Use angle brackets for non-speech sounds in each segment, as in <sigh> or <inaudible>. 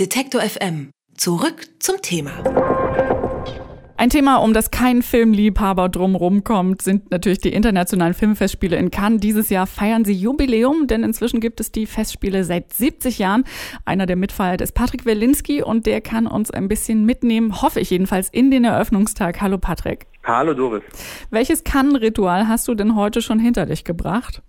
Detektor FM. Zurück zum Thema. Ein Thema, um das kein Filmliebhaber drumherum kommt, sind natürlich die internationalen Filmfestspiele in Cannes. Dieses Jahr feiern sie Jubiläum, denn inzwischen gibt es die Festspiele seit 70 Jahren. Einer der Mitfeier ist Patrick Welinski und der kann uns ein bisschen mitnehmen, hoffe ich jedenfalls, in den Eröffnungstag. Hallo Patrick. Hallo Doris. Welches Cannes-Ritual hast du denn heute schon hinter dich gebracht?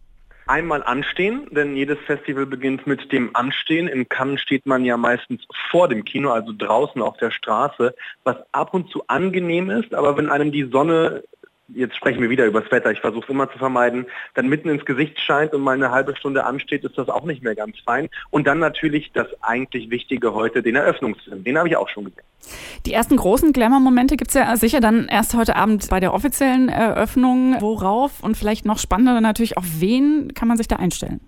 Einmal anstehen, denn jedes Festival beginnt mit dem Anstehen. In Cannes steht man ja meistens vor dem Kino, also draußen auf der Straße, was ab und zu angenehm ist, aber wenn einem die Sonne jetzt sprechen wir wieder über das Wetter, ich versuche es immer zu vermeiden, dann mitten ins Gesicht scheint und mal eine halbe Stunde ansteht, ist das auch nicht mehr ganz fein. Und dann natürlich das eigentlich Wichtige heute, den Eröffnungsfilm. Den habe ich auch schon gesehen. Die ersten großen Glamour-Momente gibt es ja sicher dann erst heute Abend bei der offiziellen Eröffnung. Worauf und vielleicht noch spannender natürlich, auf wen kann man sich da einstellen?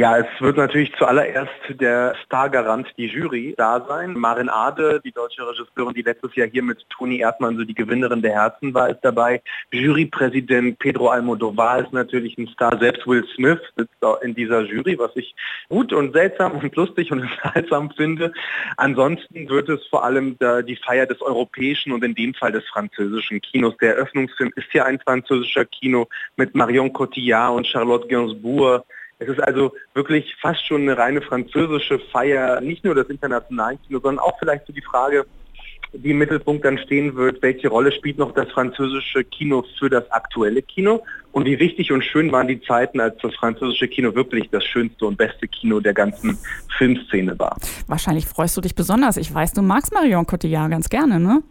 Ja, es wird natürlich zuallererst der Stargarant, die Jury, da sein. Marin Ade, die deutsche Regisseurin, die letztes Jahr hier mit Toni Erdmann so die Gewinnerin der Herzen war, ist dabei. Jurypräsident Pedro Almodovar ist natürlich ein Star. Selbst Will Smith sitzt in dieser Jury, was ich gut und seltsam und lustig und <laughs> unterhaltsam finde. Ansonsten wird es vor allem die Feier des europäischen und in dem Fall des französischen Kinos. Der Eröffnungsfilm ist ja ein französischer Kino mit Marion Cotillard und Charlotte Gainsbourg. Es ist also wirklich fast schon eine reine französische Feier, nicht nur das internationale Kino, sondern auch vielleicht so die Frage, die im Mittelpunkt dann stehen wird, welche Rolle spielt noch das französische Kino für das aktuelle Kino und wie wichtig und schön waren die Zeiten, als das französische Kino wirklich das schönste und beste Kino der ganzen Filmszene war. Wahrscheinlich freust du dich besonders. Ich weiß, du magst Marion Cotillard ganz gerne, ne?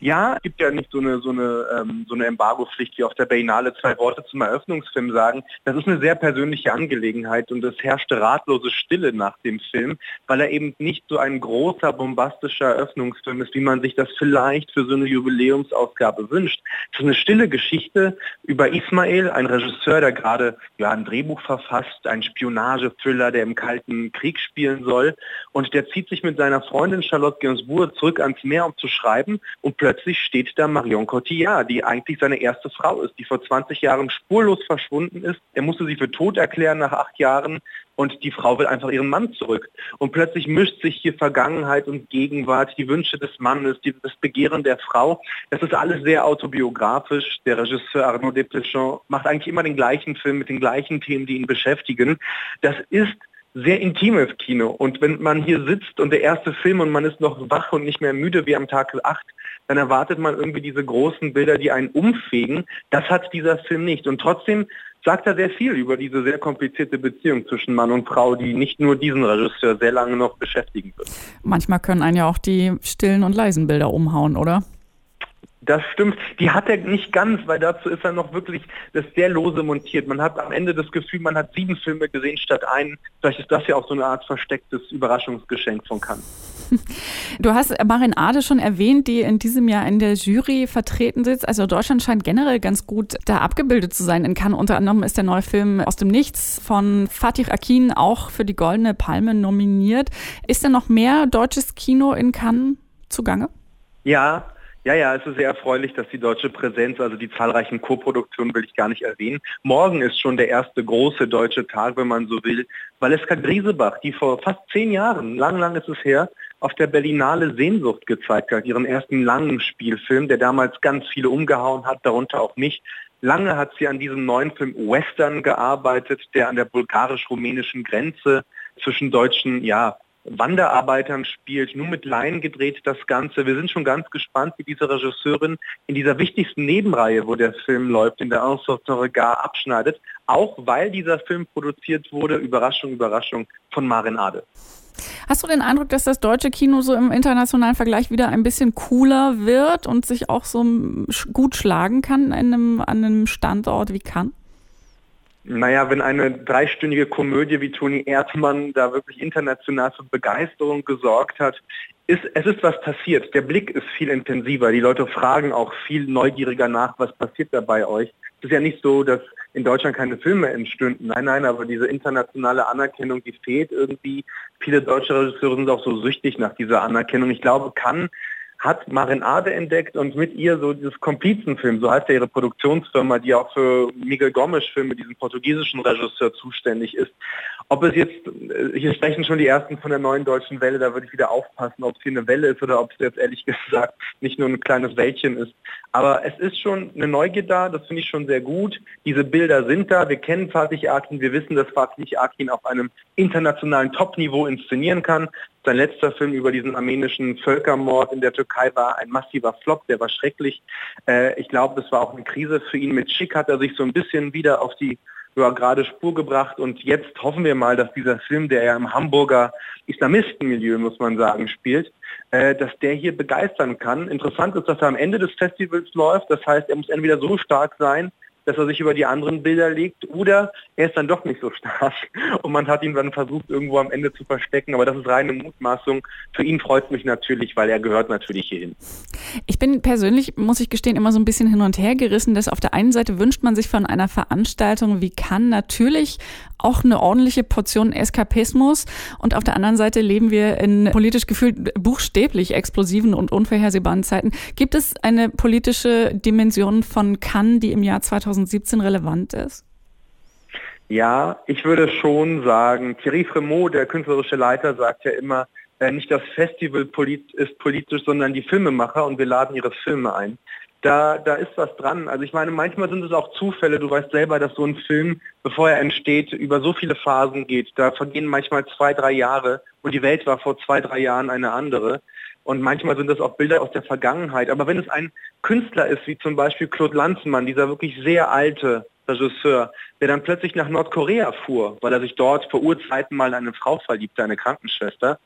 Ja, es gibt ja nicht so eine, so eine, ähm, so eine Embargo-Pflicht wie auf der Berlinale zwei Worte zum Eröffnungsfilm sagen. Das ist eine sehr persönliche Angelegenheit und es herrschte ratlose Stille nach dem Film, weil er eben nicht so ein großer, bombastischer Eröffnungsfilm ist, wie man sich das vielleicht für so eine Jubiläumsausgabe wünscht. Es ist eine stille Geschichte über Ismail, ein Regisseur, der gerade ja, ein Drehbuch verfasst, ein Spionage-Thriller, der im Kalten Krieg spielen soll. Und der zieht sich mit seiner Freundin Charlotte Gainsbourg zurück ans Meer, um zu schreiben und plötzlich steht da Marion Cotillard, die eigentlich seine erste Frau ist, die vor 20 Jahren spurlos verschwunden ist. Er musste sie für tot erklären nach acht Jahren und die Frau will einfach ihren Mann zurück. Und plötzlich mischt sich hier Vergangenheit und Gegenwart, die Wünsche des Mannes, die, das Begehren der Frau. Das ist alles sehr autobiografisch. Der Regisseur Arnaud Desplechin macht eigentlich immer den gleichen Film mit den gleichen Themen, die ihn beschäftigen. Das ist sehr intimes Kino. Und wenn man hier sitzt und der erste Film und man ist noch wach und nicht mehr müde wie am Tag 8, dann erwartet man irgendwie diese großen Bilder, die einen umfegen. Das hat dieser Film nicht. Und trotzdem sagt er sehr viel über diese sehr komplizierte Beziehung zwischen Mann und Frau, die nicht nur diesen Regisseur sehr lange noch beschäftigen wird. Manchmal können einen ja auch die stillen und leisen Bilder umhauen, oder? Das stimmt. Die hat er nicht ganz, weil dazu ist er noch wirklich das sehr lose montiert. Man hat am Ende das Gefühl, man hat sieben Filme gesehen statt einen. Vielleicht ist das ja auch so eine Art verstecktes Überraschungsgeschenk von Cannes. Du hast Marin Ade schon erwähnt, die in diesem Jahr in der Jury vertreten sitzt. Also Deutschland scheint generell ganz gut da abgebildet zu sein. In Cannes unter anderem ist der neue Film Aus dem Nichts von Fatih Akin auch für die Goldene Palme nominiert. Ist denn noch mehr deutsches Kino in Cannes zugange? Ja, ja, ja, es ist sehr erfreulich, dass die deutsche Präsenz, also die zahlreichen Co-Produktionen will ich gar nicht erwähnen. Morgen ist schon der erste große deutsche Tag, wenn man so will. Valeska Griesebach, die vor fast zehn Jahren, lang, lang ist es her, auf der Berlinale Sehnsucht gezeigt hat, ihren ersten langen Spielfilm, der damals ganz viele umgehauen hat, darunter auch mich. Lange hat sie an diesem neuen Film Western gearbeitet, der an der bulgarisch-rumänischen Grenze zwischen deutschen ja, Wanderarbeitern spielt, nur mit Laien gedreht das Ganze. Wir sind schon ganz gespannt, wie diese Regisseurin in dieser wichtigsten Nebenreihe, wo der Film läuft, in der Ensorte Regard abschneidet, auch weil dieser Film produziert wurde, Überraschung, Überraschung, von Marin Ade. Hast du den Eindruck, dass das deutsche Kino so im internationalen Vergleich wieder ein bisschen cooler wird und sich auch so gut schlagen kann an einem, an einem Standort wie Cannes? Naja, wenn eine dreistündige Komödie wie Toni Erdmann da wirklich international für Begeisterung gesorgt hat, ist, es ist was passiert. Der Blick ist viel intensiver. Die Leute fragen auch viel neugieriger nach, was passiert da bei euch. Es ist ja nicht so, dass in Deutschland keine Filme entstünden. Nein, nein, aber diese internationale Anerkennung, die fehlt irgendwie. Viele deutsche Regisseure sind auch so süchtig nach dieser Anerkennung. Ich glaube, kann hat Marinade entdeckt und mit ihr so dieses Komplizenfilm, so heißt ja ihre Produktionsfirma, die auch für Miguel Gomes Filme, diesen portugiesischen Regisseur, zuständig ist. Ob es jetzt, äh, hier sprechen schon die ersten von der neuen deutschen Welle, da würde ich wieder aufpassen, ob es hier eine Welle ist oder ob es jetzt ehrlich <laughs> gesagt nicht nur ein kleines Wäldchen ist. Aber es ist schon eine Neugier da, das finde ich schon sehr gut. Diese Bilder sind da, wir kennen Fatih Akin, wir wissen, dass Fatih Akin auf einem internationalen Top-Niveau inszenieren kann. Sein letzter Film über diesen armenischen Völkermord in der Türkei war ein massiver Flop, der war schrecklich. Äh, ich glaube, das war auch eine Krise für ihn. Mit Schick hat er sich so ein bisschen wieder auf die ja, gerade Spur gebracht und jetzt hoffen wir mal, dass dieser Film, der ja im Hamburger Islamistenmilieu, muss man sagen, spielt, äh, dass der hier begeistern kann. Interessant ist, dass er am Ende des Festivals läuft, das heißt, er muss entweder so stark sein, dass er sich über die anderen Bilder legt oder er ist dann doch nicht so stark <laughs> und man hat ihn dann versucht irgendwo am Ende zu verstecken, aber das ist reine Mutmaßung. Für ihn freut mich natürlich, weil er gehört natürlich hierhin. Ich bin persönlich, muss ich gestehen, immer so ein bisschen hin und her gerissen, dass auf der einen Seite wünscht man sich von einer Veranstaltung wie kann natürlich auch eine ordentliche Portion Eskapismus und auf der anderen Seite leben wir in politisch gefühlt buchstäblich explosiven und unvorhersehbaren Zeiten. Gibt es eine politische Dimension von Cannes, die im Jahr 2000 2017 relevant ist? Ja, ich würde schon sagen, Thierry Fremont, der künstlerische Leiter, sagt ja immer, äh, nicht das Festival polit ist politisch, sondern die Filmemacher und wir laden ihre Filme ein. Da, da ist was dran. Also ich meine, manchmal sind es auch Zufälle. Du weißt selber, dass so ein Film, bevor er entsteht, über so viele Phasen geht. Da vergehen manchmal zwei, drei Jahre und die Welt war vor zwei, drei Jahren eine andere. Und manchmal sind das auch Bilder aus der Vergangenheit. Aber wenn es ein Künstler ist, wie zum Beispiel Claude Lanzmann, dieser wirklich sehr alte Regisseur, der dann plötzlich nach Nordkorea fuhr, weil er sich dort vor Urzeiten mal in eine Frau verliebte, eine Krankenschwester,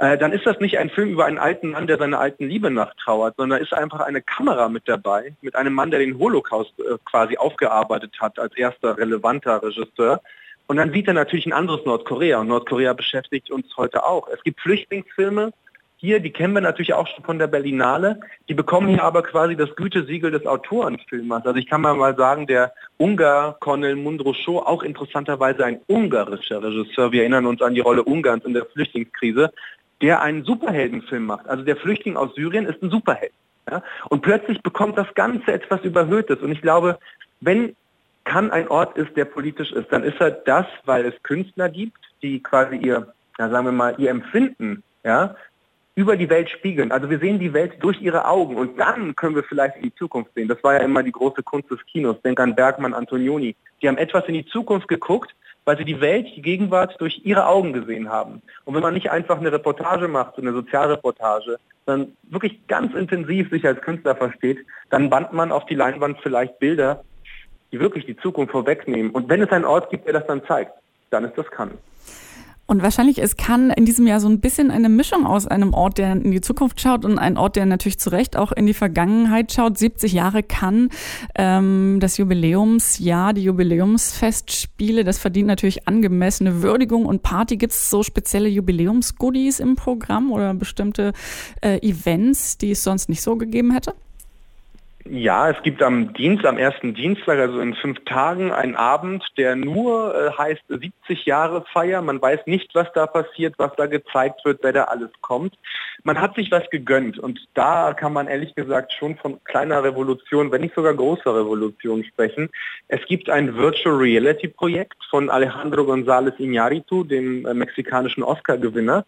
äh, dann ist das nicht ein Film über einen alten Mann, der seine alten Liebe nachtrauert, sondern ist einfach eine Kamera mit dabei, mit einem Mann, der den Holocaust äh, quasi aufgearbeitet hat als erster relevanter Regisseur. Und dann sieht er natürlich ein anderes Nordkorea und Nordkorea beschäftigt uns heute auch. Es gibt Flüchtlingsfilme, hier, die kennen wir natürlich auch schon von der Berlinale, die bekommen hier aber quasi das Gütesiegel des Autorenfilmers. Also ich kann mal sagen, der Ungar Cornel Mundruscho, auch interessanterweise ein ungarischer Regisseur, wir erinnern uns an die Rolle Ungarns in der Flüchtlingskrise, der einen Superheldenfilm macht. Also der Flüchtling aus Syrien ist ein Superheld. Ja? Und plötzlich bekommt das Ganze etwas Überhöhtes. Und ich glaube, wenn kann ein Ort ist, der politisch ist, dann ist er das, weil es Künstler gibt, die quasi ihr, ja, sagen wir mal, ihr Empfinden ja, über die Welt spiegeln. Also wir sehen die Welt durch ihre Augen und dann können wir vielleicht in die Zukunft sehen. Das war ja immer die große Kunst des Kinos. Denk an Bergmann, Antonioni. Die haben etwas in die Zukunft geguckt, weil sie die Welt, die Gegenwart durch ihre Augen gesehen haben. Und wenn man nicht einfach eine Reportage macht, so eine Sozialreportage, sondern wirklich ganz intensiv sich als Künstler versteht, dann bandt man auf die Leinwand vielleicht Bilder, die wirklich die Zukunft vorwegnehmen. Und wenn es einen Ort gibt, der das dann zeigt, dann ist das Cannes. Und wahrscheinlich, es kann in diesem Jahr so ein bisschen eine Mischung aus einem Ort, der in die Zukunft schaut und ein Ort, der natürlich zu Recht auch in die Vergangenheit schaut. 70 Jahre kann ähm, das Jubiläumsjahr, die Jubiläumsfestspiele, das verdient natürlich angemessene Würdigung und Party. Gibt es so spezielle Jubiläumsgoodies im Programm oder bestimmte äh, Events, die es sonst nicht so gegeben hätte? Ja, es gibt am Dienst, am ersten Dienstag, also in fünf Tagen, einen Abend, der nur äh, heißt 70 Jahre Feier. Man weiß nicht, was da passiert, was da gezeigt wird, wer da alles kommt. Man hat sich was gegönnt und da kann man ehrlich gesagt schon von kleiner Revolution, wenn nicht sogar großer Revolution sprechen. Es gibt ein Virtual Reality Projekt von Alejandro González Iñárritu, dem äh, mexikanischen Oscar-Gewinner.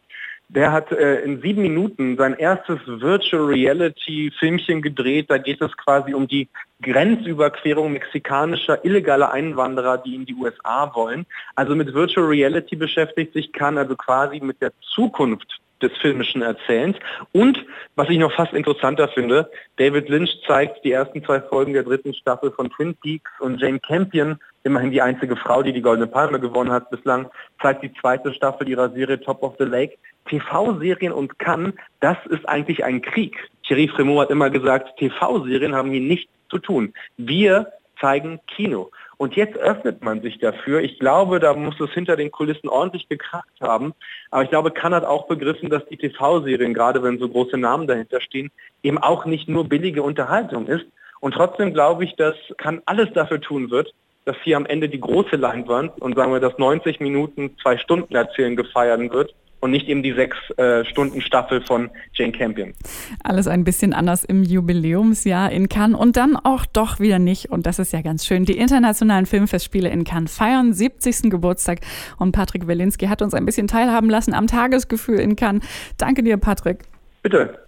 Der hat äh, in sieben Minuten sein erstes Virtual Reality Filmchen gedreht. Da geht es quasi um die Grenzüberquerung mexikanischer illegaler Einwanderer, die in die USA wollen. Also mit Virtual Reality beschäftigt sich kann, also quasi mit der Zukunft des filmischen Erzählens. Und, was ich noch fast interessanter finde, David Lynch zeigt die ersten zwei Folgen der dritten Staffel von Twin Peaks und Jane Campion, immerhin die einzige Frau, die die Goldene Palme gewonnen hat bislang, zeigt die zweite Staffel ihrer Serie Top of the Lake. TV-Serien und kann, das ist eigentlich ein Krieg. Thierry Fremont hat immer gesagt, TV-Serien haben hier nichts zu tun. Wir zeigen Kino. Und jetzt öffnet man sich dafür. Ich glaube, da muss es hinter den Kulissen ordentlich gekracht haben. Aber ich glaube, Kann hat auch begriffen, dass die TV-Serien, gerade wenn so große Namen dahinter stehen, eben auch nicht nur billige Unterhaltung ist. Und trotzdem glaube ich, dass Kann alles dafür tun wird, dass hier am Ende die große Leinwand und sagen wir das 90 Minuten, zwei Stunden erzählen gefeiert wird und nicht eben die sechs äh, Stunden Staffel von Jane Campion. Alles ein bisschen anders im Jubiläumsjahr in Cannes und dann auch doch wieder nicht. Und das ist ja ganz schön. Die internationalen Filmfestspiele in Cannes feiern 70. Geburtstag und Patrick Welinski hat uns ein bisschen teilhaben lassen am Tagesgefühl in Cannes. Danke dir, Patrick. Bitte.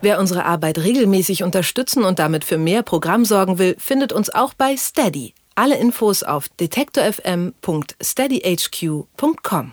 Wer unsere Arbeit regelmäßig unterstützen und damit für mehr Programm sorgen will, findet uns auch bei Steady. Alle Infos auf detektorfm.steadyhq.com.